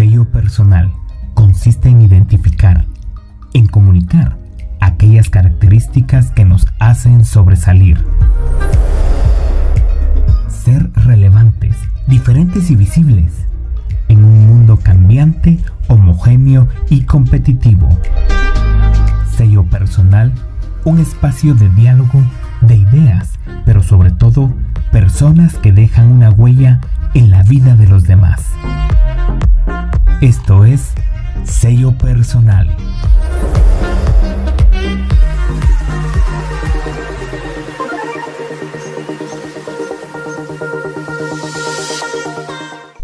sello personal consiste en identificar, en comunicar aquellas características que nos hacen sobresalir. Ser relevantes, diferentes y visibles en un mundo cambiante, homogéneo y competitivo. Sello personal, un espacio de diálogo, de ideas, pero sobre todo personas que dejan una huella en la vida de los demás. Esto es sello personal.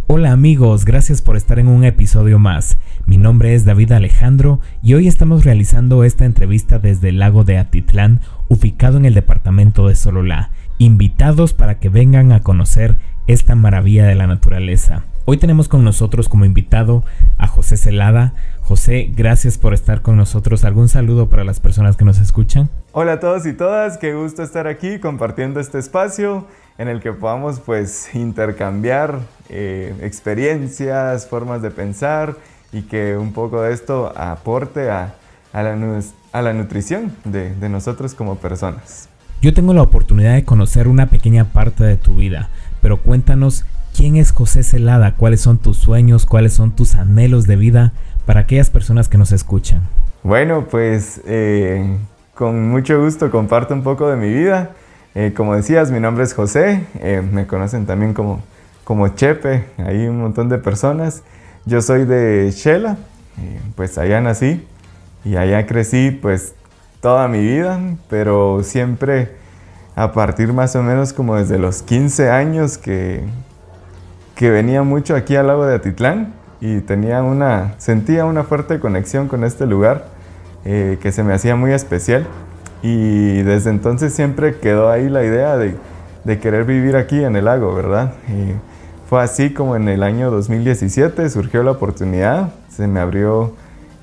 Hola amigos, gracias por estar en un episodio más. Mi nombre es David Alejandro y hoy estamos realizando esta entrevista desde el lago de Atitlán, ubicado en el departamento de Sololá. Invitados para que vengan a conocer esta maravilla de la naturaleza. Hoy tenemos con nosotros como invitado a José Celada. José, gracias por estar con nosotros. ¿Algún saludo para las personas que nos escuchan? Hola a todos y todas, qué gusto estar aquí compartiendo este espacio en el que podamos pues intercambiar eh, experiencias, formas de pensar y que un poco de esto aporte a, la, nutrición de, de nosotros como personas. Yo tengo la oportunidad de conocer una pequeña parte de tu vida, pero cuéntanos ¿Quién es José Celada? ¿Cuáles son tus sueños? ¿Cuáles son tus anhelos de vida para aquellas personas que nos escuchan? Bueno, pues eh, con mucho gusto comparto un poco de mi vida. Eh, como decías, mi nombre es José, eh, me conocen también como, como Chepe, hay un montón de personas. Yo soy de Shela, pues allá nací y allá crecí pues toda mi vida, pero siempre a partir más o menos como desde los 15 años que, que venía mucho aquí al lago de Atitlán y tenía una, sentía una fuerte conexión con este lugar eh, que se me hacía muy especial. Y desde entonces siempre quedó ahí la idea de, de querer vivir aquí en el lago, ¿verdad? Fue así como en el año 2017 surgió la oportunidad, se me abrió,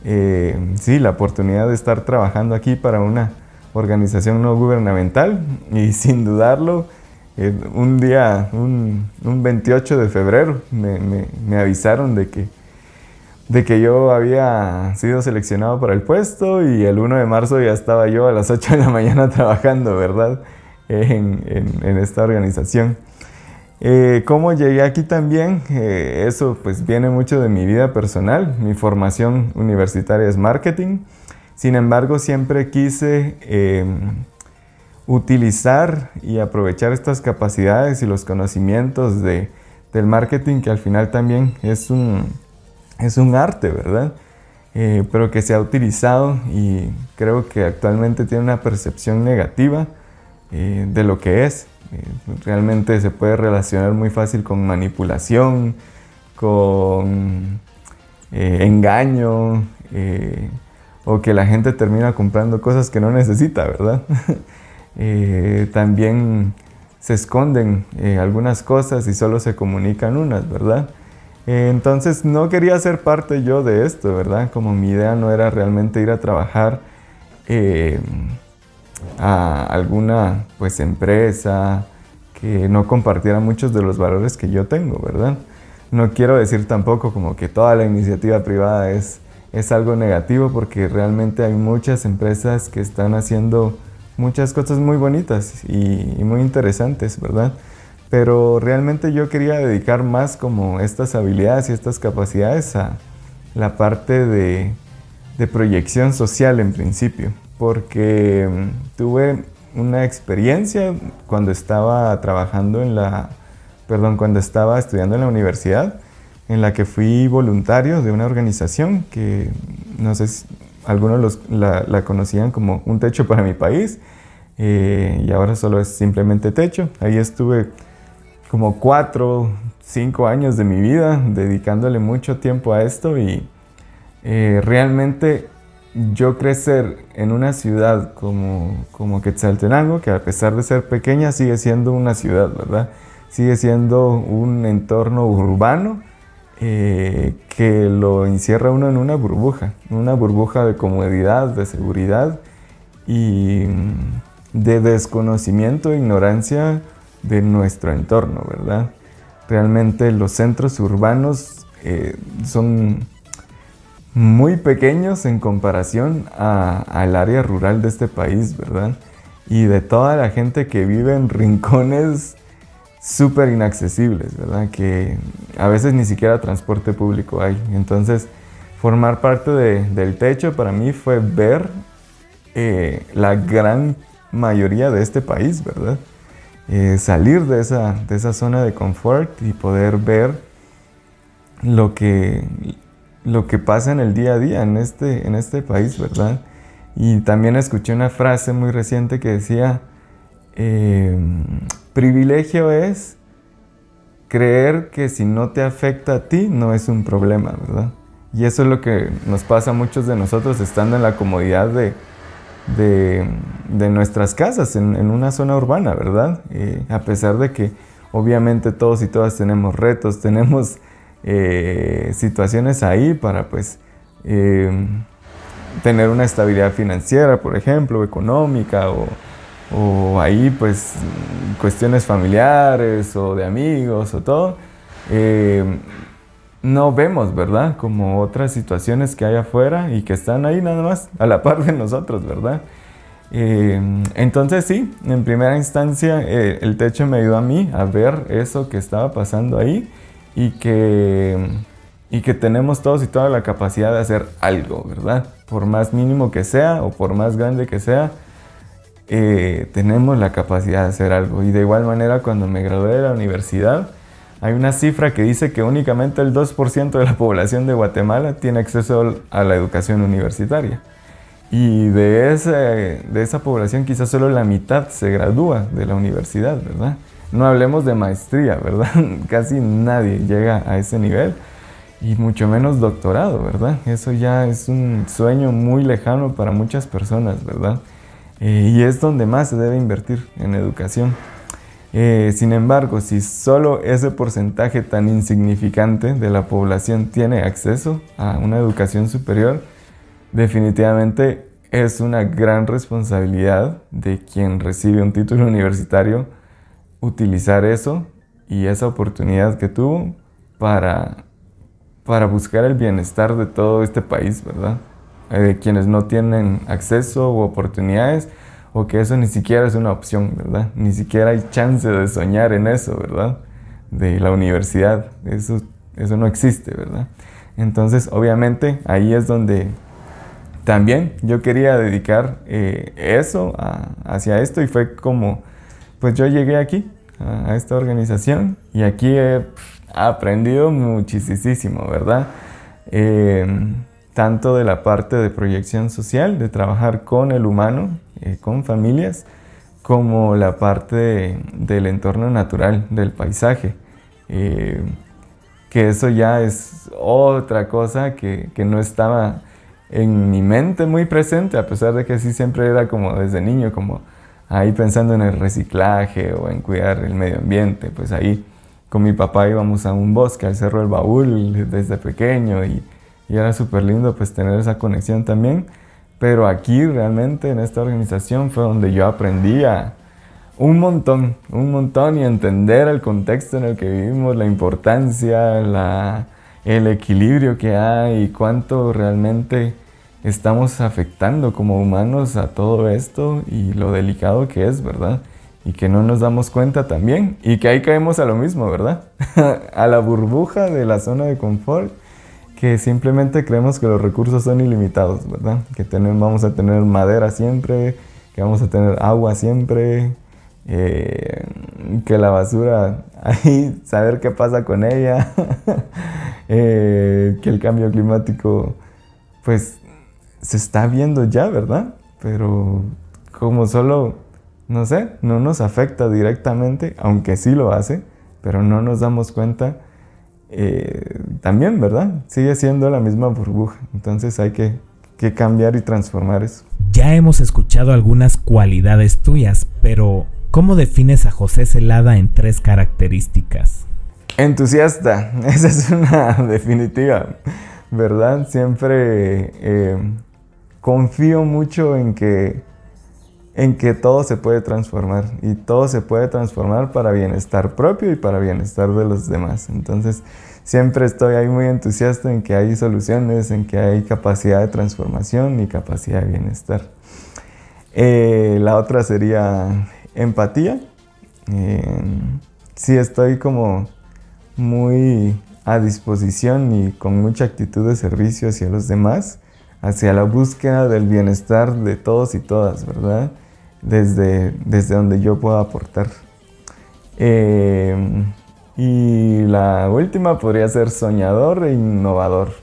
eh, sí, la oportunidad de estar trabajando aquí para una organización no gubernamental y sin dudarlo, un día, un, 28 de febrero, me, avisaron de que, de que yo había sido seleccionado para el puesto y el 1 de marzo ya estaba yo a las 8 de la mañana trabajando, ¿verdad? En, esta organización. Eh, ¿Cómo llegué aquí también? Eh, eso pues viene mucho de mi vida personal. Mi formación universitaria es marketing. Sin embargo, siempre quise utilizar y aprovechar estas capacidades y los conocimientos de, del marketing, que al final también es un, es un arte, ¿verdad? Eh, pero que se ha utilizado y creo que actualmente tiene una percepción negativa eh, de lo que es. Eh, realmente se puede relacionar muy fácil con manipulación, con engaño, o que la gente termina comprando cosas que no necesita, ¿verdad? Eh, también se esconden eh, algunas cosas y solo se comunican unas, ¿verdad? Eh, entonces no quería ser parte yo de esto, ¿verdad? Como mi idea no era realmente ir a trabajar a alguna pues empresa que no compartiera muchos de los valores que yo tengo, ¿verdad? No quiero decir tampoco como que toda la iniciativa privada es, es algo negativo porque realmente hay muchas empresas que están haciendo muchas cosas muy bonitas y, muy interesantes, ¿verdad? Pero realmente yo quería dedicar más como estas habilidades y estas capacidades a la parte de, proyección social en principio, porque mm, tuve una experiencia cuando estaba trabajando en la, perdón, cuando estaba estudiando en la universidad, en la que fui voluntario de una organización que no sé algunos la, conocían como un techo para mi país eh, y ahora solo es simplemente techo. Ahí estuve como cuatro, cinco años de mi vida dedicándole mucho tiempo a esto y eh, realmente yo crecer en una ciudad como, como Quetzaltenango, que a pesar de ser pequeña sigue siendo una ciudad, ¿verdad? Sigue siendo un entorno urbano eh, que lo encierra uno en una burbuja, una burbuja de comodidad, de seguridad y de desconocimiento e ignorancia de nuestro entorno, ¿verdad? Realmente los centros urbanos eh, son muy pequeños en comparación al área rural de este país, ¿verdad? Y de toda la gente que vive en rincones súper inaccesibles, ¿verdad? Que a veces ni siquiera transporte público hay. Entonces, formar parte del techo para mí fue ver eh, la gran mayoría de este país, ¿verdad? Eh, salir de esa, de esa zona de confort y poder ver lo que, lo que pasa en el día a día en este, en este país, ¿verdad? Y también escuché una frase muy reciente que decía, eh, privilegio es creer que si no te afecta a ti no es un problema, ¿verdad? Y eso es lo que nos pasa a muchos de nosotros estando en la comodidad de, de, nuestras casas, en, una zona urbana, ¿verdad? Eh, a pesar de que obviamente todos y todas tenemos retos, tenemos eh, situaciones ahí para pues eh, tener una estabilidad financiera, por ejemplo, económica o, o, ahí pues cuestiones familiares o de amigos o todo. no vemos, ¿verdad? Como otras situaciones que hay afuera y que están ahí nada más a la par de nosotros, ¿verdad? entonces sí, en primera instancia el techo me ayudó a mí a ver eso que estaba pasando ahí y que, y que tenemos todos y toda la capacidad de hacer algo, ¿verdad? Por más mínimo que sea o por más grande que sea, eh, tenemos la capacidad de hacer algo. Y de igual manera, cuando me gradué de la universidad, hay una cifra que dice que únicamente el 2% de la población de Guatemala tiene acceso a la educación universitaria. Y de, ese, de esa población quizás solo la mitad se gradúa de la universidad, ¿verdad? No hablemos de maestría, ¿verdad? Casi nadie llega a ese nivel y mucho menos doctorado, ¿verdad? Eso ya es un sueño muy lejano para muchas personas, ¿verdad? Eh, y es donde más se debe invertir en educación. Eh, sin embargo, si solo ese porcentaje tan insignificante de la población tiene acceso a una educación superior, definitivamente es una gran responsabilidad de quien recibe un título universitario utilizar eso y esa oportunidad que tuvo para, para buscar el bienestar de todo este país, ¿verdad? Eh, de quienes no tienen acceso u oportunidades o que eso ni siquiera es una opción, ¿verdad? Ni siquiera hay chance de soñar en eso, ¿verdad? De la universidad, eso, eso no existe, ¿verdad? Entonces, obviamente, ahí es donde también yo quería dedicar eh, eso hacia esto y fue como pues yo llegué aquí, a, esta organización, y aquí he aprendido muchísimo, ¿verdad? Em, tanto de la parte de proyección social, de trabajar con el humano, eh, con familias, como la parte del entorno natural, del paisaje. Em, que eso ya es otra cosa que, que, no estaba en mi mente muy presente, a pesar de que sí siempre era como desde niño, como ahí pensando en el reciclaje o en cuidar el medio ambiente, pues ahí con mi papá íbamos a un bosque, al Cerro del Baúl desde pequeño y, era súper lindo pues tener esa conexión también. Pero aquí realmente en esta organización fue donde yo aprendí a un montón, un montón y entender el contexto en el que vivimos, la importancia, la, el equilibrio que hay y cuánto realmente estamos afectando como humanos a todo esto y lo delicado que es, ¿verdad? Y que no nos damos cuenta también y que ahí caemos a lo mismo, ¿verdad? a la burbuja de la zona de confort que simplemente creemos que los recursos son ilimitados, ¿verdad? Que tenemos, vamos a tener madera siempre, que vamos a tener agua siempre, eh, que la basura, ahí saber qué pasa con ella, eh, que el cambio climático, pues se está viendo ya, ¿verdad? Pero como solo, no sé, no nos afecta directamente, aunque sí lo hace, pero no nos damos cuenta eh, también, ¿verdad? Sigue siendo la misma burbuja. Entonces hay que, que cambiar y transformar eso. Ya hemos escuchado algunas cualidades tuyas, pero ¿cómo defines a José Celada en tres características? Entusiasta, esa es una definitiva, ¿verdad? Siempre eh, confío mucho en que en que todo se puede transformar y todo se puede transformar para bienestar propio y para bienestar de los demás. Entonces, siempre estoy ahí muy entusiasta en que hay soluciones, en que hay capacidad de transformación y capacidad de bienestar. Eh, la otra sería empatía. Eh, sí estoy como muy a disposición y con mucha actitud de servicio hacia los demás, hacia la búsqueda del bienestar de todos y todas, ¿verdad? Desde, desde donde yo puedo aportar. Eh, y la última podría ser soñador e innovador,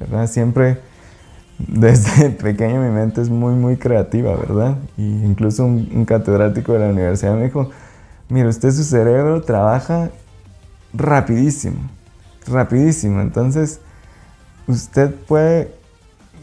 ¿verdad? Siempre desde pequeño mi mente es muy, muy creativa, ¿verdad? Y incluso un, catedrático de la universidad me dijo, mire, usted su cerebro trabaja rapidísimo, rapidísimo. Entonces, usted puede,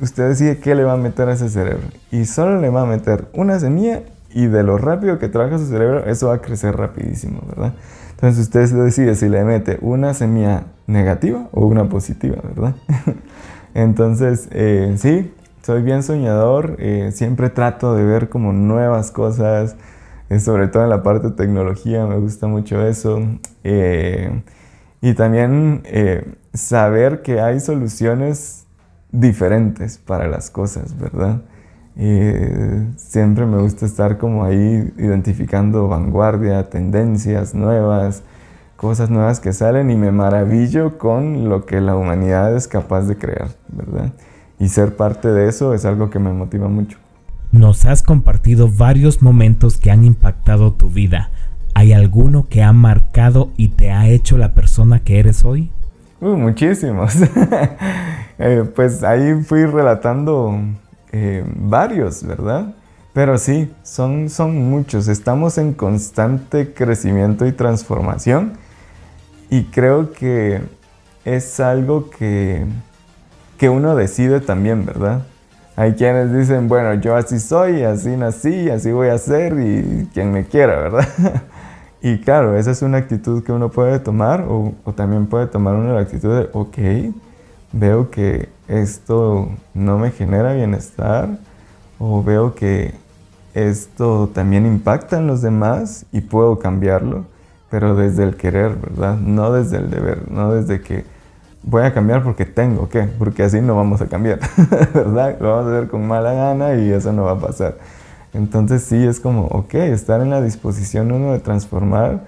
usted decide qué le va a meter a ese cerebro. Y solo le va a meter una semilla y de lo rápido que trabaja su cerebro, eso va a crecer rapidísimo, ¿verdad? Entonces usted decide si le mete una semilla negativa o una positiva, ¿verdad? Entonces, eh, sí, soy bien soñador, eh, siempre trato de ver como nuevas cosas, eh, sobre todo en la parte de tecnología, me gusta mucho eso. y también saber que hay soluciones diferentes para las cosas, ¿verdad? siempre me gusta estar como ahí identificando vanguardia, tendencias nuevas, cosas nuevas que salen y me maravillo con lo que la humanidad es capaz de crear, ¿verdad? Y ser parte de eso es algo que me motiva mucho. Nos has compartido varios momentos que han impactado tu vida. ¿Hay alguno que ha marcado y te ha hecho la persona que eres hoy? Uh, muchísimos. Eh, pues ahí fui relatando eh, varios, ¿verdad? Pero sí, son, son muchos. Estamos en constante crecimiento y transformación y creo que es algo que, que uno decide también, ¿verdad? Hay quienes dicen, bueno, yo así soy, así nací, así voy a ser y quien me quiera, ¿verdad? y claro, esa es una actitud que uno puede tomar o, o, también puede tomar una actitud de, ok, veo que esto no me genera bienestar o veo que esto también impacta en los demás y puedo cambiarlo pero desde el querer, ¿verdad? No desde el deber, no desde que voy a cambiar porque tengo que, porque así no vamos a cambiar, ¿verdad? Lo vamos a hacer con mala gana y eso no va a pasar. Entonces sí es como, ok, estar en la disposición uno de transformar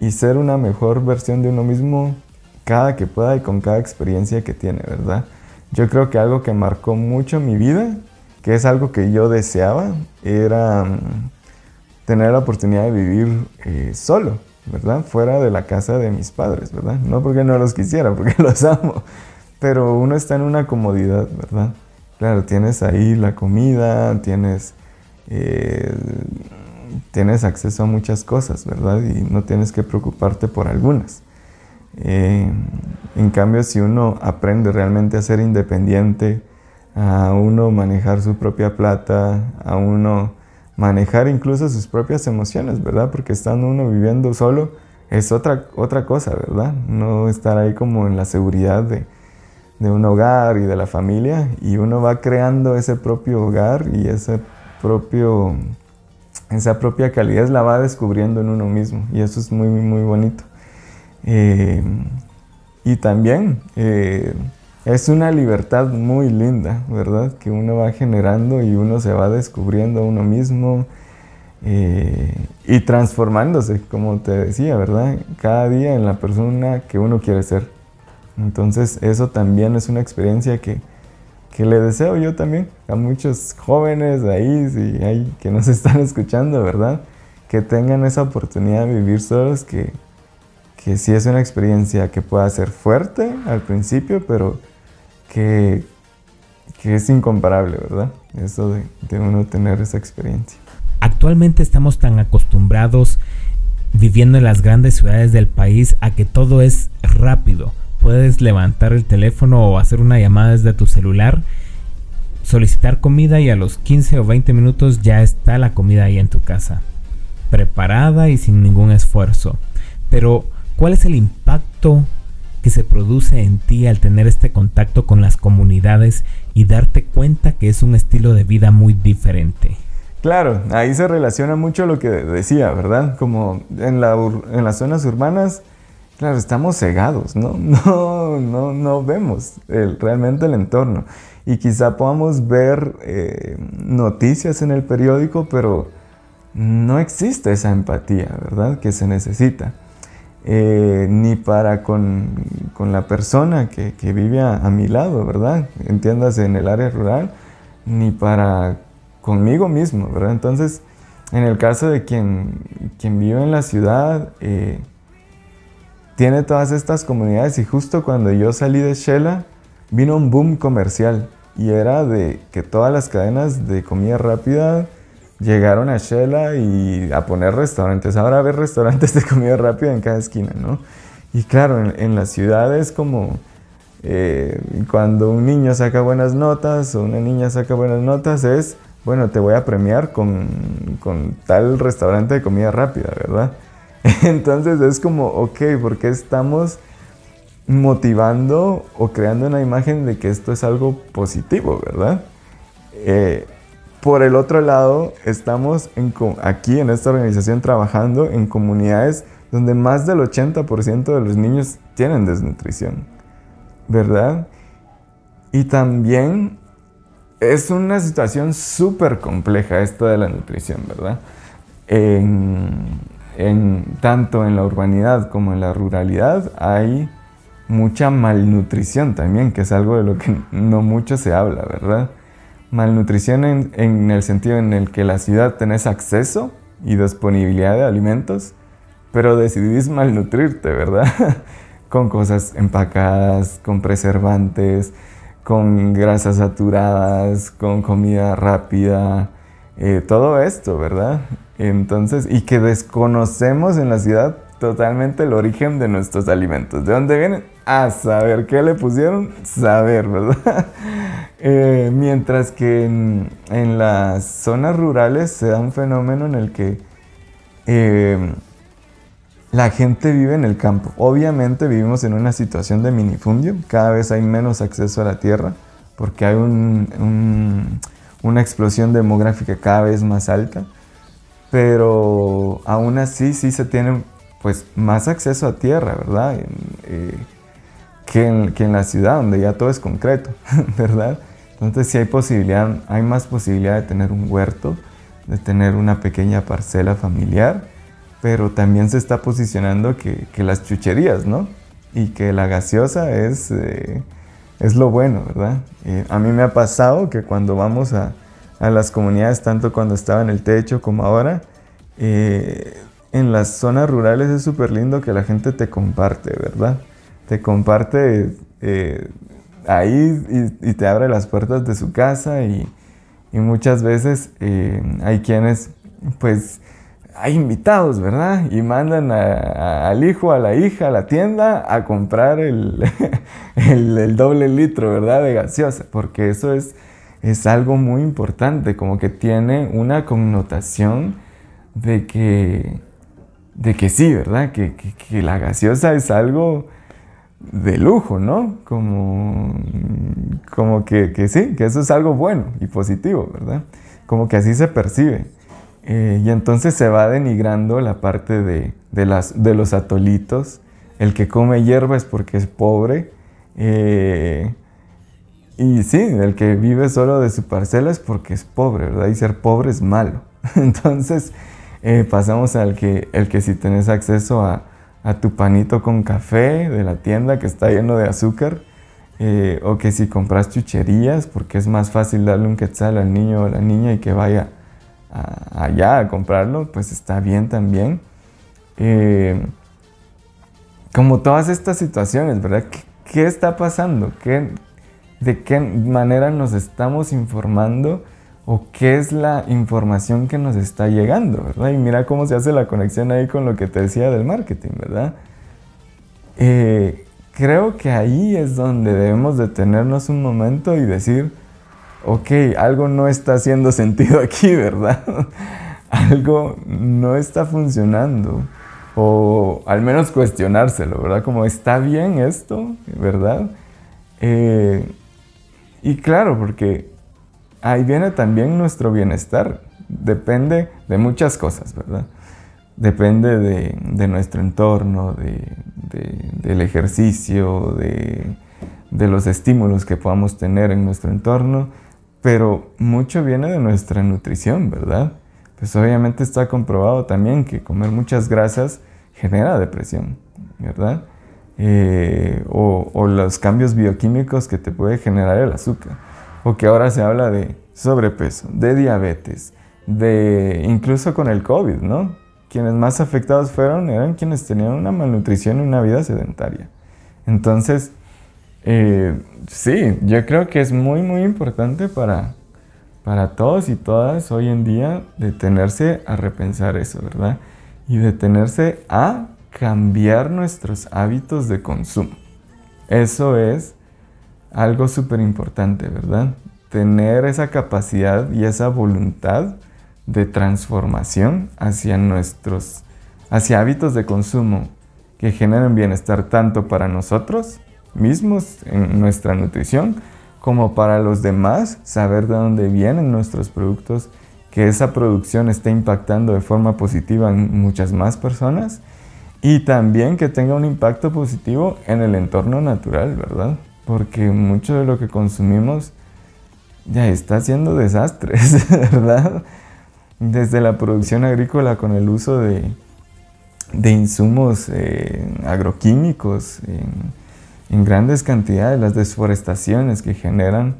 y ser una mejor versión de uno mismo cada que pueda y con cada experiencia que tiene, ¿verdad? Yo creo que algo que marcó mucho mi vida, que es algo que yo deseaba, era mm, tener la oportunidad de vivir eh, solo. ¿verdad? Fuera de la casa de mis padres, ¿verdad? No porque no los quisiera, porque los amo, pero uno está en una comodidad, ¿verdad? Claro, tienes ahí la comida, tienes, eh, tienes acceso a muchas cosas, ¿verdad? Y no tienes que preocuparte por algunas. Eh, en cambio, si uno aprende realmente a ser independiente, a uno manejar su propia plata, a uno manejar incluso sus propias emociones, ¿verdad? Porque estando uno viviendo solo es otra, otra cosa, ¿verdad? No estar ahí como en la seguridad de, un hogar y de la familia y uno va creando ese propio hogar y ese propio, esa propia calidad la va descubriendo en uno mismo y eso es muy, muy, muy bonito. Eh, y también eh, es una libertad muy linda, ¿verdad? Que uno va generando y uno se va descubriendo a uno mismo eh, y transformándose, como te decía, ¿verdad? Cada día en la persona que uno quiere ser. Entonces eso también es una experiencia que, le deseo yo también a muchos jóvenes ahí si hay, que nos están escuchando, ¿verdad? Que tengan esa oportunidad de vivir solos, que, que sí es una experiencia que pueda ser fuerte al principio, pero que, es incomparable, ¿verdad? Eso de, de uno tener esa experiencia. Actualmente estamos tan acostumbrados viviendo en las grandes ciudades del país a que todo es rápido. Puedes levantar el teléfono o hacer una llamada desde tu celular, solicitar comida y a los 15 o 20 minutos ya está la comida ahí en tu casa, preparada y sin ningún esfuerzo. Pero, ¿cuál es el impacto que se produce en ti al tener este contacto con las comunidades y darte cuenta que es un estilo de vida muy diferente? Claro, ahí se relaciona mucho lo que decía, ¿verdad? Como en, en las zonas urbanas, claro, estamos cegados, ¿no? No, no, no vemos realmente el entorno. Y quizá podamos ver eh, noticias en el periódico, pero no existe esa empatía, ¿verdad? Que se necesita. Eh, ni para con, la persona que, vive a, a, mi lado, ¿verdad? Entiéndase en el área rural, ni para conmigo mismo, ¿verdad? Entonces, en el caso de quien, quien vive en la ciudad, eh, tiene todas estas comunidades y justo cuando yo salí de Shela, vino un boom comercial y era de que todas las cadenas de comida rápida llegaron a Shela y a poner restaurantes. Ahora ver restaurantes de comida rápida en cada esquina, ¿no? Y claro, en, las ciudades como eh, cuando un niño saca buenas notas o una niña saca buenas notas es bueno, te voy a premiar con, tal restaurante de comida rápida, ¿verdad? Entonces es como, ok, ¿por qué estamos motivando o creando una imagen de que esto es algo positivo, ¿verdad? Eh, por el otro lado, estamos aquí en esta organización trabajando en comunidades donde más del 80% de los niños tienen desnutrición, ¿verdad? Y también es una situación súper compleja esto de la nutrición, ¿verdad? Tanto en la urbanidad como en la ruralidad hay mucha malnutrición también, que es algo de lo que no mucho se habla, ¿verdad? Malnutrición en, en el sentido en el que la ciudad tenés acceso y disponibilidad de alimentos, pero decidís malnutrirte, ¿verdad? con cosas empacadas, con preservantes, con grasas saturadas, con comida rápida, eh, todo esto, ¿verdad? Entonces, y que desconocemos en la ciudad totalmente el origen de nuestros alimentos. ¿De dónde vienen? A saber qué le pusieron, saber, ¿verdad? Eh, mientras que en, las zonas rurales se da un fenómeno en el que eh, la gente vive en el campo. Obviamente vivimos en una situación de minifundio, cada vez hay menos acceso a la tierra porque hay una explosión demográfica cada vez más alta, pero aún así sí se tiene pues más acceso a tierra, ¿verdad? Eh, que, en, que en la ciudad donde ya todo es concreto, ¿verdad? Entonces sí hay posibilidad, hay más posibilidad de tener un huerto, de tener una pequeña parcela familiar pero también se está posicionando que, las chucherías, ¿no? Y que la gaseosa es, eh, es lo bueno, ¿verdad? Eh, a mí me ha pasado que cuando vamos a, las comunidades, tanto cuando estaba en el techo como ahora, eh, en las zonas rurales es súper lindo que la gente te comparte, ¿verdad? Te comparte ahí y, te abre las puertas de su casa y, y muchas veces hay quienes pues hay invitados, ¿verdad? Y mandan al hijo, a la hija, a la tienda a comprar el, el, doble litro, ¿verdad? De gaseosa, porque eso es, es algo muy importante, como que tiene una connotación de que, de que sí, ¿verdad? Que, que, la gaseosa es algo de lujo, ¿no? Como, como que, que sí, que eso es algo bueno y positivo, ¿verdad? Como que así se percibe. Eh, y entonces se va denigrando la parte de, las, de, los atolitos. El que come hierba es porque es pobre. Eh, y sí, el que vive solo de su parcela es porque es pobre, ¿verdad? Y ser pobre es malo. Entonces eh, pasamos al que, el que si tenés acceso a, tu panito con café de la tienda que está lleno de azúcar, o que si compras chucherías, porque es más fácil darle un quetzal al niño o a la niña y que vaya allá a comprarlo, pues está bien también. Eh, como todas estas situaciones, ¿verdad? ¿Qué, está pasando? ¿Qué, ¿De qué manera nos estamos informando? ¿O qué es la información que nos está llegando? ¿verdad? Y mira cómo se hace la conexión ahí con lo que te decía del marketing, ¿verdad? Eh, creo que ahí es donde debemos detenernos un momento y decir, ok, algo no está haciendo sentido aquí, ¿verdad? algo no está funcionando. O al menos cuestionárselo, ¿verdad? Como está bien esto, ¿verdad? Eh, y claro, porque ahí viene también nuestro bienestar depende de muchas cosas, ¿verdad? Depende de, nuestro entorno, del ejercicio, de, los estímulos que podamos tener en nuestro entorno, pero mucho viene de nuestra nutrición, ¿verdad? Pues obviamente está comprobado también que comer muchas grasas genera depresión, ¿verdad? Eh, o, o, los cambios bioquímicos que te puede generar el azúcar. O que ahora se habla de sobrepeso, de diabetes, de incluso con el COVID, ¿no? Quienes más afectados fueron eran quienes tenían una malnutrición y una vida sedentaria. Entonces, eh, sí, yo creo que es muy, muy importante para, para todos y todas hoy en día detenerse a repensar eso, ¿verdad? Y detenerse a cambiar nuestros hábitos de consumo. Eso es algo súper importante, ¿verdad? Tener esa capacidad y esa voluntad de transformación hacia nuestros, hacia hábitos de consumo que generen bienestar tanto para nosotros mismos en nuestra nutrición como para los demás, saber de dónde vienen nuestros productos, que esa producción esté impactando de forma positiva en muchas más personas y también que tenga un impacto positivo en el entorno natural, ¿verdad? Porque mucho de lo que consumimos ya está haciendo desastres, ¿verdad? Desde la producción agrícola con el uso de, insumos eh, agroquímicos en, grandes cantidades, las desforestaciones que generan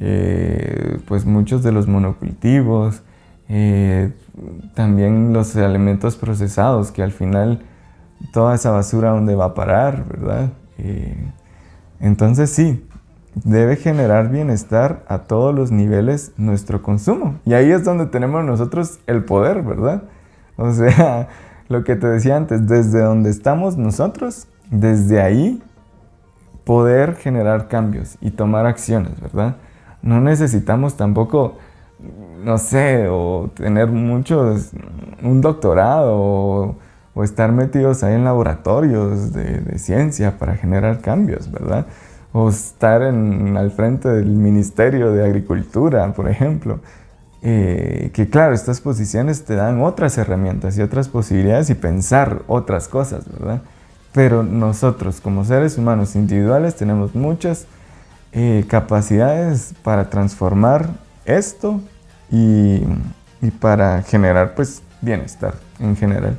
eh, pues muchos de los monocultivos, eh, también los alimentos procesados que al final toda esa basura donde va a parar, ¿verdad? Entonces sí, debe generar bienestar a todos los niveles nuestro consumo. Y ahí es donde tenemos nosotros el poder, ¿verdad? O sea, lo que te decía antes, desde donde estamos nosotros, desde ahí poder generar cambios y tomar acciones, ¿verdad? No necesitamos tampoco, no sé, o tener muchos, un doctorado o o estar metidos ahí en laboratorios de, ciencia para generar cambios, ¿verdad? O estar en, al frente del Ministerio de Agricultura, por ejemplo. Eh, que claro, estas posiciones te dan otras herramientas y otras posibilidades y pensar otras cosas, ¿verdad? Pero nosotros como seres humanos individuales tenemos muchas eh, capacidades para transformar esto y, y para generar pues bienestar en general.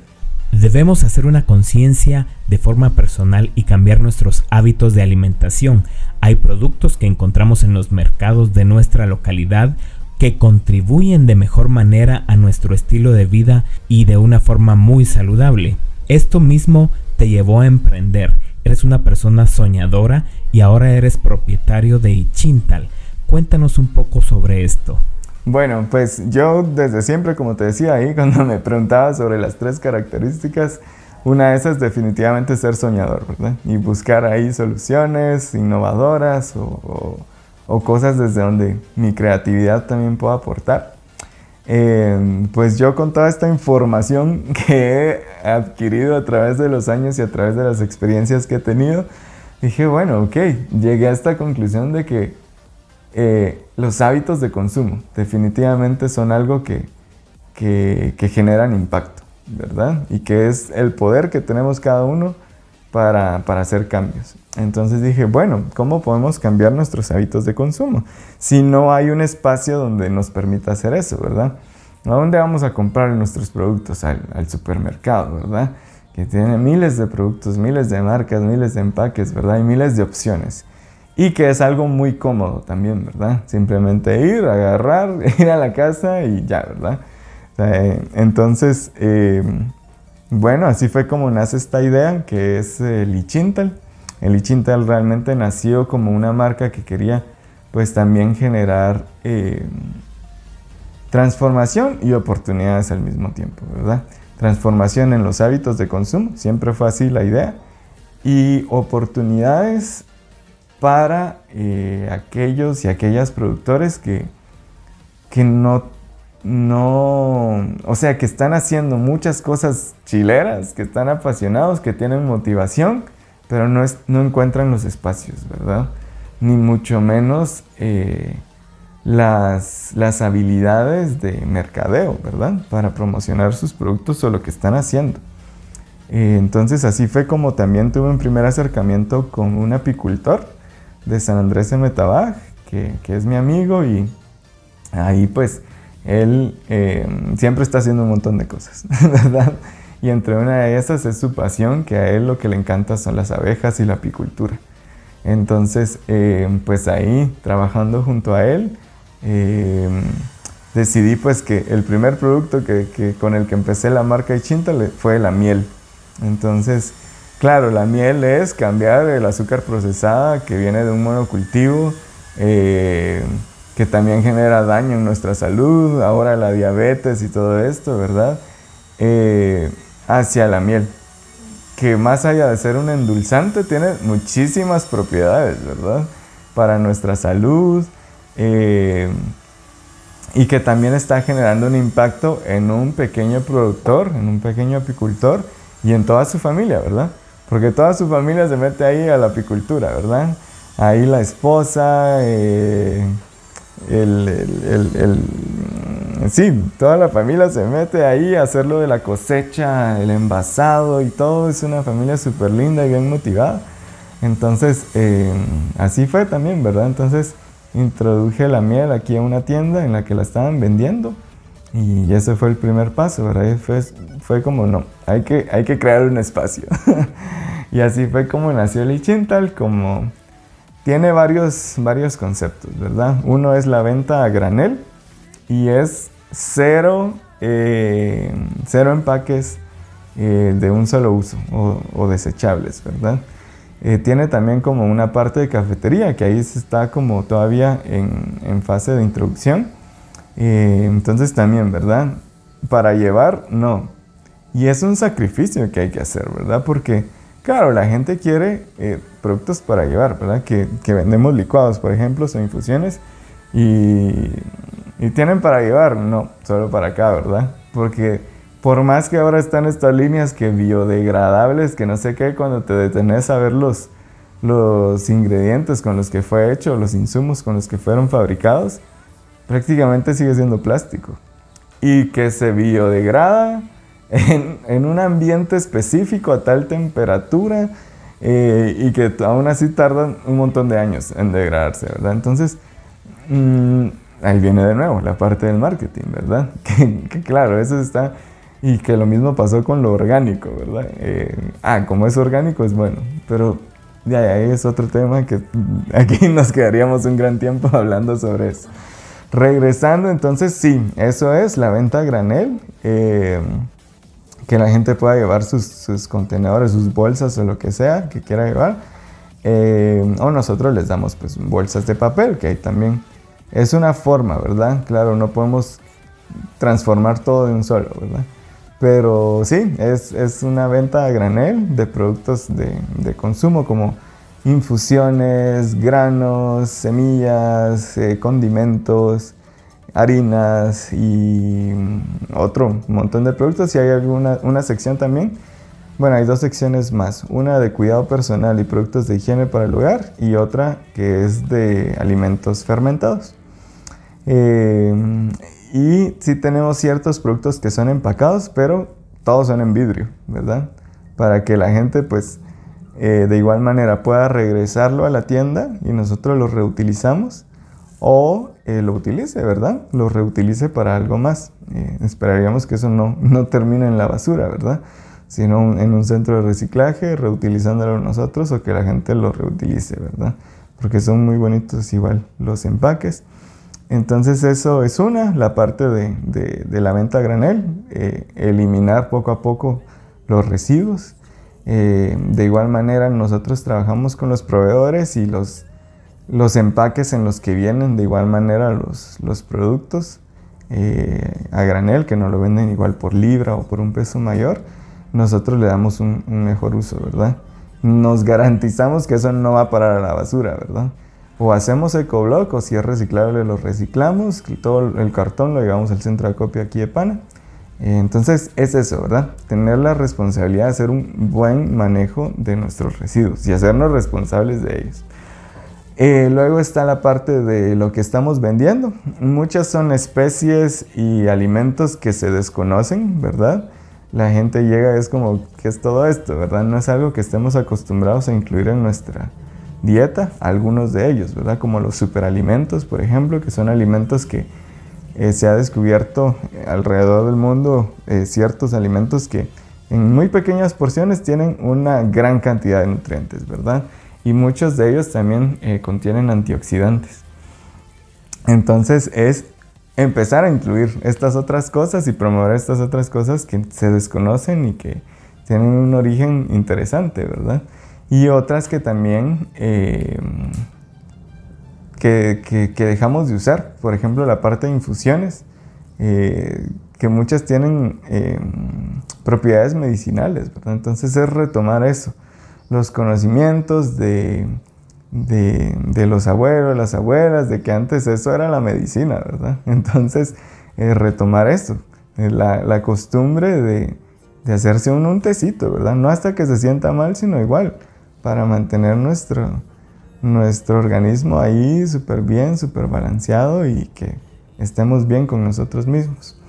Debemos hacer una conciencia de forma personal y cambiar nuestros hábitos de alimentación. Hay productos que encontramos en los mercados de nuestra localidad que contribuyen de mejor manera a nuestro estilo de vida y de una forma muy saludable. Esto mismo te llevó a emprender. Eres una persona soñadora y ahora eres propietario de Ichintal. Cuéntanos un poco sobre esto. Bueno, pues yo desde siempre, como te decía ahí, cuando me preguntaba sobre las tres características, una de esas definitivamente ser soñador, ¿verdad? Y buscar ahí soluciones innovadoras o, cosas desde donde mi creatividad también pueda aportar. Em, pues yo con toda esta información que he adquirido a través de los años y a través de las experiencias que he tenido, dije, bueno, ok, llegué a esta conclusión de que eh, los hábitos de consumo definitivamente son algo que, que, generan impacto, ¿verdad? Y que es el poder que tenemos cada uno para, para, hacer cambios. Entonces dije, bueno, ¿cómo podemos cambiar nuestros hábitos de consumo? Si no hay un espacio donde nos permita hacer eso, ¿verdad? ¿A dónde vamos a comprar nuestros productos? Al, al supermercado, ¿verdad? Que tiene miles de productos, miles de marcas, miles de empaques, ¿verdad? Y miles de opciones y que es algo muy cómodo también, ¿verdad? Simplemente ir, agarrar, ir a la casa y ya, ¿verdad? Eh, entonces, em, bueno, así fue como nace esta idea que es el Ichintal. El Ichintal realmente nació como una marca que quería pues también generar em, transformación y oportunidades al mismo tiempo, ¿verdad? Transformación en los hábitos de consumo, siempre fue así la idea, y oportunidades para eh, aquellos y aquellas productores que, que no, no, o sea, que están haciendo muchas cosas chileras, que están apasionados, que tienen motivación, pero no, no encuentran los espacios, ¿verdad? Ni mucho menos eh, las, las habilidades de mercadeo, ¿verdad? Para promocionar sus productos o lo que están haciendo. Eh, entonces así fue como también tuve un primer acercamiento con un apicultor de San Andrés de Metabaj, que, que es mi amigo y ahí pues él eh, siempre está haciendo un montón de cosas, ¿verdad? Y entre una de esas es su pasión, que a él lo que le encanta son las abejas y la apicultura. Entonces, eh, pues ahí, trabajando junto a él, decidí pues que el primer producto que, con el que empecé la marca Ichinta fue la miel. Entonces, claro, la miel es cambiar el azúcar procesada que viene de un monocultivo, eh, que también genera daño en nuestra salud, ahora la diabetes y todo esto, ¿verdad? Eh, hacia la miel, que más allá de ser un endulzante, tiene muchísimas propiedades, ¿verdad? Para nuestra salud. Eh, y que también está generando un impacto en un pequeño productor, en un pequeño apicultor y en toda su familia, ¿verdad? Porque toda su familia se mete ahí a la apicultura, ¿verdad? Ahí la esposa, eh, el, sí, toda la familia se mete ahí a hacer lo de la cosecha, el envasado y todo. Es una familia súper linda y bien motivada. Entonces, eh, así fue también, ¿verdad? Entonces, introduje la miel aquí a una tienda en la que la estaban vendiendo. Y ese fue el primer paso, ¿verdad? Fue, fue como, no, hay que, hay que crear un espacio. y así fue como nació el Ichintal, como tiene varios, varios conceptos, ¿verdad? Uno es la venta a granel y es cero, eh, cero empaques eh, de un solo uso o, desechables, ¿verdad? Eh, tiene también como una parte de cafetería que ahí está como todavía en, en fase de introducción eh, entonces también, ¿verdad? Para llevar, no. Y es un sacrificio que hay que hacer, ¿verdad? Porque, claro, la gente quiere eh, productos para llevar, ¿verdad? Que, vendemos licuados, por ejemplo, son infusiones. Y, y tienen para llevar, no, solo para acá, ¿verdad? Porque por más que ahora están estas líneas que biodegradables, que no sé qué, cuando te detenes a ver los, los ingredientes con los que fue hecho, los insumos con los que fueron fabricados, prácticamente sigue siendo plástico y que se biodegrada en, un ambiente específico a tal temperatura eh, y que aún así tardan un montón de años en degradarse, ¿verdad? Entonces, mm, ahí viene de nuevo la parte del marketing, ¿verdad? Que, claro, eso está... Y que lo mismo pasó con lo orgánico, ¿verdad? Eh, ah, como es orgánico es bueno, pero ya, ahí es otro tema que aquí nos quedaríamos un gran tiempo hablando sobre eso. Regresando, entonces sí, eso es la venta a granel. Eh, que la gente pueda llevar sus, contenedores, sus bolsas o lo que sea que quiera llevar. Eh, o nosotros les damos pues bolsas de papel, que ahí también es una forma, ¿verdad? Claro, no podemos transformar todo de un solo, ¿verdad? Pero sí, es, una venta a granel de productos de, de consumo como infusiones, granos, semillas, eh, condimentos, harinas y otro montón de productos. Y hay alguna una sección también. Bueno, hay dos secciones más. Una de cuidado personal y productos de higiene para el hogar y otra que es de alimentos fermentados. Eh, y sí tenemos ciertos productos que son empacados, pero todos son en vidrio, ¿verdad? Para que la gente pues eh, de igual manera pueda regresarlo a la tienda y nosotros lo reutilizamos o eh, lo utilice, ¿verdad? Lo reutilice para algo más. Eh, esperaríamos que eso no, no termine en la basura, ¿verdad? Sino en un centro de reciclaje, reutilizándolo nosotros o que la gente lo reutilice, ¿verdad? Porque son muy bonitos igual los empaques. Entonces eso es una, la parte de, de la venta a granel, eliminar poco a poco los residuos eh, de igual manera, nosotros trabajamos con los proveedores y los, los empaques en los que vienen de igual manera los, los productos eh, a granel, que nos lo venden igual por libra o por un peso mayor, nosotros le damos un, mejor uso, ¿verdad? Nos garantizamos que eso no va a parar a la basura, ¿verdad? O hacemos ecoblock o si es reciclable lo reciclamos, todo el cartón lo llevamos al centro de acopio aquí de Pana entonces es eso, ¿verdad? Tener la responsabilidad de hacer un buen manejo de nuestros residuos y hacernos responsables de ellos. Eh, luego está la parte de lo que estamos vendiendo. Muchas son especies y alimentos que se desconocen, ¿verdad? La gente llega y es como, ¿qué es todo esto? ¿Verdad? No es algo que estemos acostumbrados a incluir en nuestra dieta, algunos de ellos, ¿verdad? Como los superalimentos, por ejemplo, que son alimentos que eh, se ha descubierto alrededor del mundo, eh, ciertos alimentos que en muy pequeñas porciones tienen una gran cantidad de nutrientes, ¿verdad? y muchos de ellos también eh, contienen antioxidantes. Entonces es empezar a incluir estas otras cosas y promover estas otras cosas que se desconocen y que tienen un origen interesante, ¿verdad? Y otras que también eh, que, dejamos de usar, por ejemplo la parte de infusiones, eh, que muchas tienen propiedades medicinales, ¿verdad? Entonces es retomar eso los conocimientos de, de, los abuelos, las abuelas, de que antes eso era la medicina, ¿verdad? Entonces, eh, retomar eso, eh, la, costumbre de, hacerse un, un, tecito, ¿verdad? No hasta que se sienta mal, sino igual, para mantener nuestro, nuestro organismo ahí súper bien, súper balanceado y que estemos bien con nosotros mismos.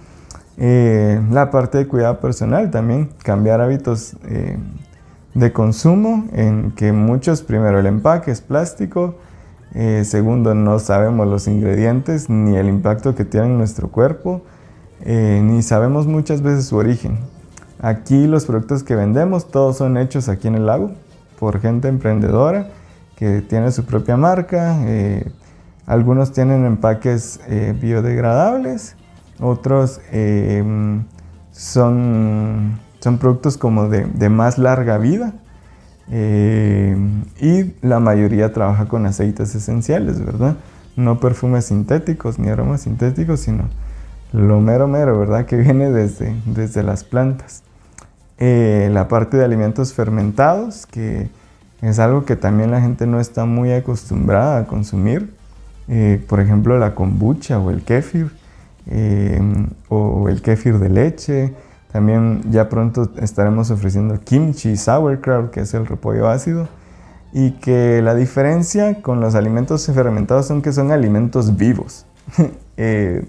Eh, la parte de cuidado personal también, cambiar hábitos de consumo en que muchos, primero el empaque es plástico, eh, segundo no sabemos los ingredientes ni el impacto que tienen en nuestro cuerpo, eh, ni sabemos muchas veces su origen. Aquí los productos que vendemos todos son hechos aquí en el lago por gente emprendedora que tiene su propia marca. Eh, algunos tienen empaques biodegradables, otros son son productos como de, más larga vida eh, y la mayoría trabaja con aceites esenciales, ¿verdad? No perfumes sintéticos ni aromas sintéticos, sino lo mero mero, ¿verdad? Que viene desde, desde las plantas. Eh, la parte de alimentos fermentados, que es algo que también la gente no está muy acostumbrada a consumir. Eh, por ejemplo, la kombucha o el kéfir, o el kéfir de leche, también ya pronto estaremos ofreciendo kimchi sauerkraut, que es el repollo ácido. Y que la diferencia con los alimentos fermentados son que son alimentos vivos. Eh,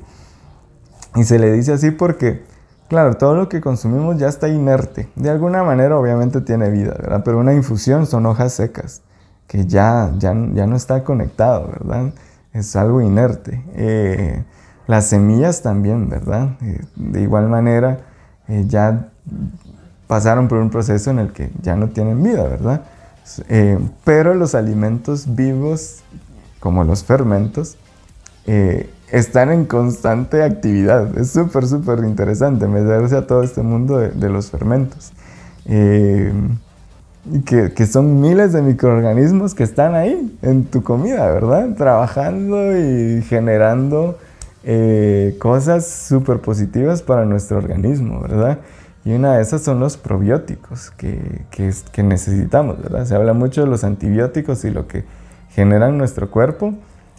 y se le dice así porque, claro, todo lo que consumimos ya está inerte. De alguna manera obviamente tiene vida, ¿verdad? Pero una infusión son hojas secas, que ya, ya, ya no está conectado, ¿verdad? Es algo inerte. Eh, las semillas también, ¿verdad? Eh, de igual manera, eh, ya pasaron por un proceso en el que ya no tienen vida, ¿verdad? Pero los alimentos vivos, como los fermentos, eh, están en constante actividad. Es súper, súper interesante meterse a todo este mundo de, los fermentos. Que, que, son miles de microorganismos que están ahí en tu comida, ¿verdad? Trabajando y generando eh, cosas súper positivas para nuestro organismo, ¿verdad? Y una de esas son los probióticos que, que, necesitamos, ¿verdad? Se habla mucho de los antibióticos y lo que generan nuestro cuerpo,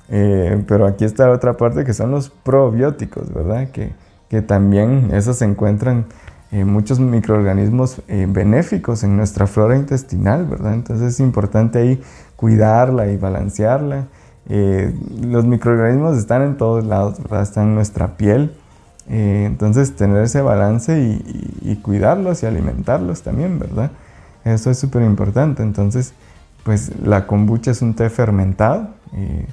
eh, pero aquí está la otra parte que son los probióticos, ¿verdad? Que, que también esos se encuentran en muchos microorganismos eh, benéficos en nuestra flora intestinal, ¿verdad? Entonces es importante ahí cuidarla y balancearla. Eh, los microorganismos están en todos lados, ¿verdad? Están en nuestra piel. Eh, entonces, tener ese balance y, cuidarlos y alimentarlos también, ¿verdad? Eso es súper importante. Entonces, pues la kombucha es un té fermentado eh,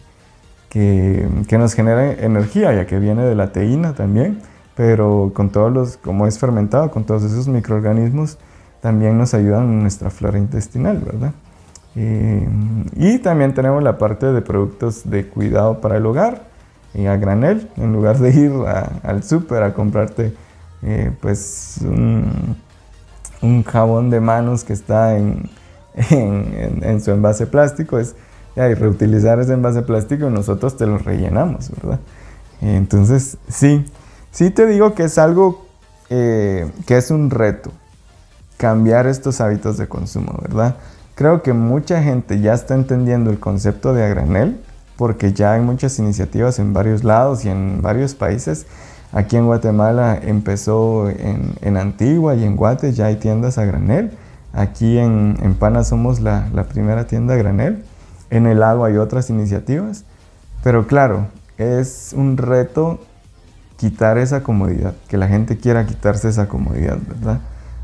que, que, nos genera energía, ya que viene de la teína también, pero con todos los, como es fermentado, con todos esos microorganismos, también nos ayudan en nuestra flora intestinal, ¿verdad? Eh, y también tenemos la parte de productos de cuidado para el hogar y a granel, en lugar de ir al súper a comprarte eh, pues un, jabón de manos que está en, en, su envase plástico, es y reutilizar ese envase plástico nosotros te lo rellenamos, ¿verdad? Entonces, sí, sí te digo que es algo eh, que es un reto, cambiar estos hábitos de consumo, ¿verdad? Creo que mucha gente ya está entendiendo el concepto de a granel porque ya hay muchas iniciativas en varios lados y en varios países. Aquí en Guatemala empezó en, Antigua y en Guate ya hay tiendas a granel. Aquí en, Pana somos la, primera tienda a granel. En el lago hay otras iniciativas, pero claro, es un reto quitar esa comodidad, que la gente quiera quitarse esa comodidad, ¿verdad?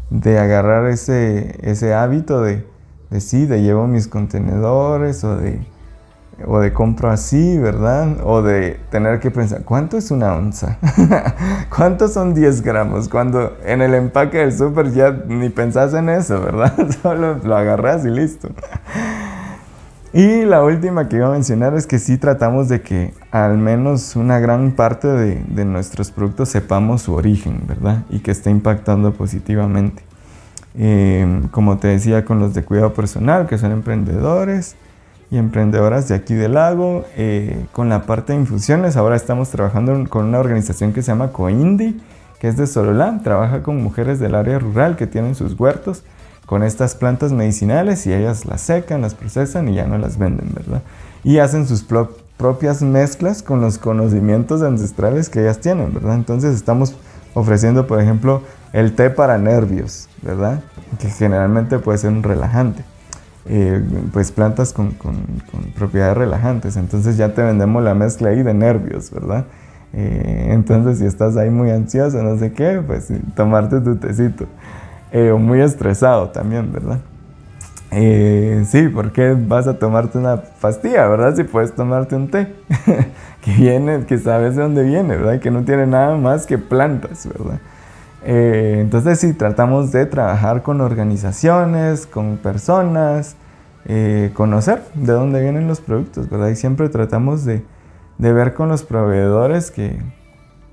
De agarrar ese, ese hábito de, de sí, de llevo mis contenedores o de, o de compro así, ¿verdad? O de tener que pensar, ¿cuánto es una onza? ¿Cuántos son 10 gramos? Cuando en el empaque del súper ya ni pensás en eso, ¿verdad? Solo lo agarras y listo. Y la última que iba a mencionar es que sí tratamos de que al menos una gran parte de, nuestros productos sepamos su origen, ¿verdad? Y que esté impactando positivamente. Eh, como te decía, con los de cuidado personal, que son emprendedores y emprendedoras de aquí del lago. Eh, con la parte de infusiones, ahora estamos trabajando con una organización que se llama Coindi, que es de Sololá. Trabaja con mujeres del área rural que tienen sus huertos con estas plantas medicinales y ellas las secan, las procesan y ya no las venden, ¿verdad? Y hacen sus propias mezclas con los conocimientos ancestrales que ellas tienen, ¿verdad? Entonces estamos ofreciendo, por ejemplo, el té para nervios, ¿verdad? Que generalmente puede ser un relajante. Eh, pues plantas con, propiedades relajantes. Entonces ya te vendemos la mezcla ahí de nervios, ¿verdad? Eh, entonces si estás ahí muy ansioso, no sé qué, pues tomarte tu tecito. Eh, muy estresado también, ¿verdad? Eh, sí, porque vas a tomarte una pastilla, verdad? Si puedes tomarte un té, que viene, que sabes de dónde viene, ¿verdad? Que no tiene nada más que plantas, ¿verdad? Eh, entonces sí, tratamos de trabajar con organizaciones, con personas, conocer de dónde vienen los productos, ¿verdad? Y siempre tratamos de, de ver con los proveedores que,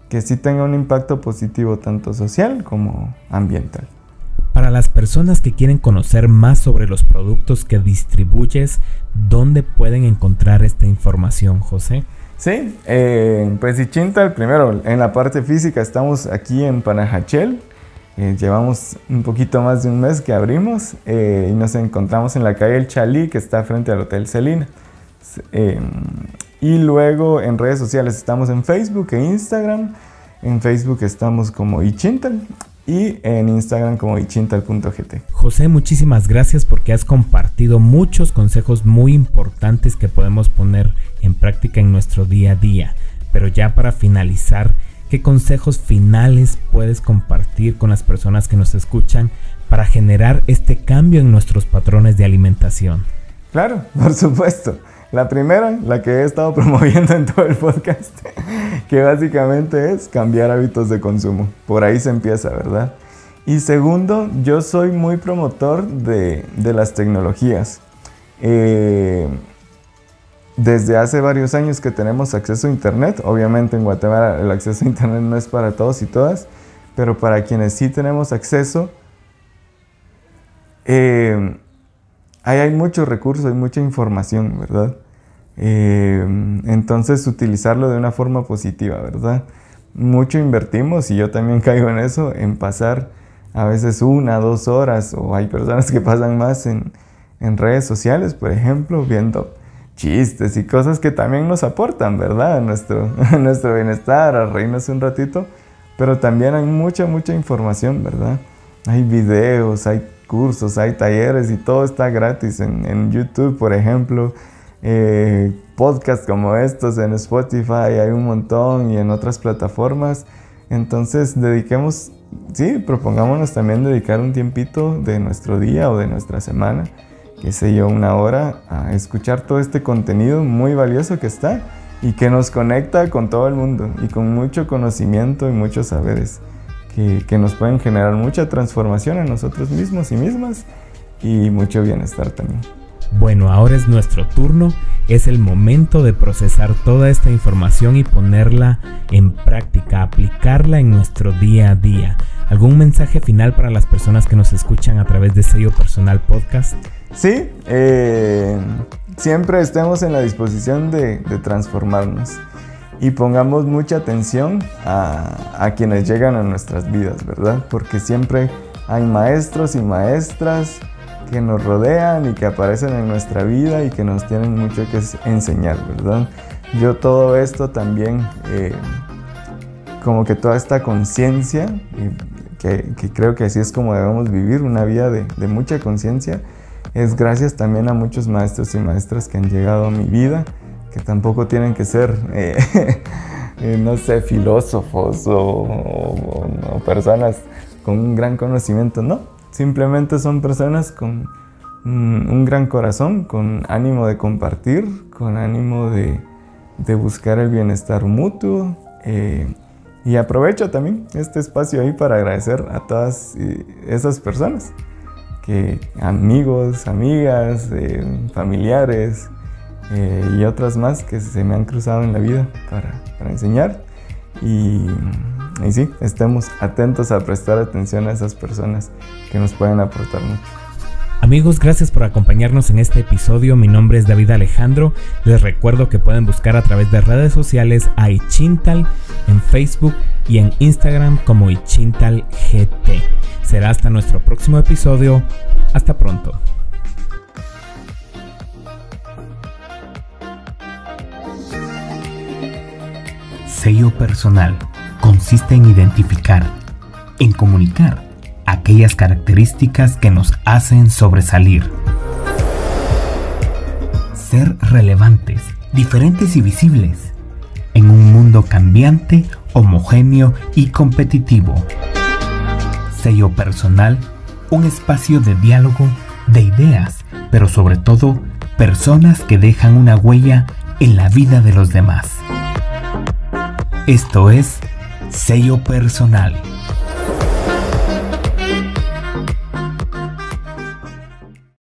que sí tenga un impacto positivo tanto social como ambiental. Para las personas que quieren conocer más sobre los productos que distribuyes, ¿dónde pueden encontrar esta información, José? Sí, eh, pues Ichintal, primero, en la parte física estamos aquí en Panajachel. Eh, llevamos un poquito más de un mes que abrimos eh, y nos encontramos en la calle El Chalí, que está frente al Hotel Celina. y luego en redes sociales estamos en Facebook e Instagram. En Facebook estamos como Ichintal y en Instagram como ichintal.gt. José, muchísimas gracias porque has compartido muchos consejos muy importantes que podemos poner en práctica en nuestro día a día. Pero ya para finalizar, ¿qué consejos finales puedes compartir con las personas que nos escuchan para generar este cambio en nuestros patrones de alimentación? Claro, por supuesto. La primera, la que he estado promoviendo en todo el podcast, que básicamente es cambiar hábitos de consumo. Por ahí se empieza, ¿verdad? Y segundo, yo soy muy promotor de, las tecnologías. Eh, desde hace varios años que tenemos acceso a Internet, obviamente en Guatemala el acceso a Internet no es para todos y todas, pero para quienes sí tenemos acceso, eh, ahí hay muchos recursos, hay mucha información, ¿verdad? Eh, entonces utilizarlo de una forma positiva, ¿verdad? Mucho invertimos y yo también caigo en eso, en pasar a veces una, dos horas, o hay personas que pasan más en, redes sociales, por ejemplo, viendo chistes y cosas que también nos aportan, ¿verdad? A nuestro, nuestro bienestar, a reírnos un ratito, pero también hay mucha, mucha información, ¿verdad? Hay videos, hay cursos, hay talleres y todo está gratis en, YouTube, por ejemplo. Eh, podcasts como estos en Spotify hay un montón y en otras plataformas. Entonces dediquemos, sí, propongámonos también dedicar un tiempito de nuestro día o de nuestra semana, qué sé yo, una hora, a escuchar todo este contenido muy valioso que está y que nos conecta con todo el mundo y con mucho conocimiento y muchos saberes que, nos pueden generar mucha transformación en nosotros mismos y mismas y mucho bienestar también. Bueno, ahora es nuestro turno, es el momento de procesar toda esta información y ponerla en práctica, aplicarla en nuestro día a día. ¿Algún mensaje final para las personas que nos escuchan a través de Sello Personal Podcast? Sí, eh, siempre estemos en la disposición de, de transformarnos y pongamos mucha atención a, quienes llegan a nuestras vidas, ¿verdad? Porque siempre hay maestros y maestras que nos rodean y que aparecen en nuestra vida y que nos tienen mucho que enseñar, ¿verdad? Yo todo esto también, eh, como que toda esta conciencia, que, creo que así es como debemos vivir, una vida de, mucha conciencia, es gracias también a muchos maestros y maestras que han llegado a mi vida, que tampoco tienen que ser, eh, eh, no sé, filósofos o, personas con un gran conocimiento, no, simplemente son personas con un, gran corazón, con ánimo de compartir, con ánimo de, buscar el bienestar mutuo. Eh, y aprovecho también este espacio ahí para agradecer a todas esas personas amigos, amigas, familiares eh, y otras más que se me han cruzado en la vida para, enseñar. Y, y sí, estemos atentos a prestar atención a esas personas que nos pueden aportar mucho. Amigos, gracias por acompañarnos en este episodio. Mi nombre es David Alejandro. Les recuerdo que pueden buscar a través de redes sociales a Ichintal en Facebook y en Instagram como Ichintal GT. Será hasta nuestro próximo episodio. Hasta pronto. Sello personal consiste en identificar, en comunicar aquellas características que nos hacen sobresalir. Ser relevantes, diferentes y visibles en un mundo cambiante, homogéneo y competitivo sello personal, un espacio de diálogo, de ideas, pero sobre todo personas que dejan una huella en la vida de los demás. Esto es sello personal.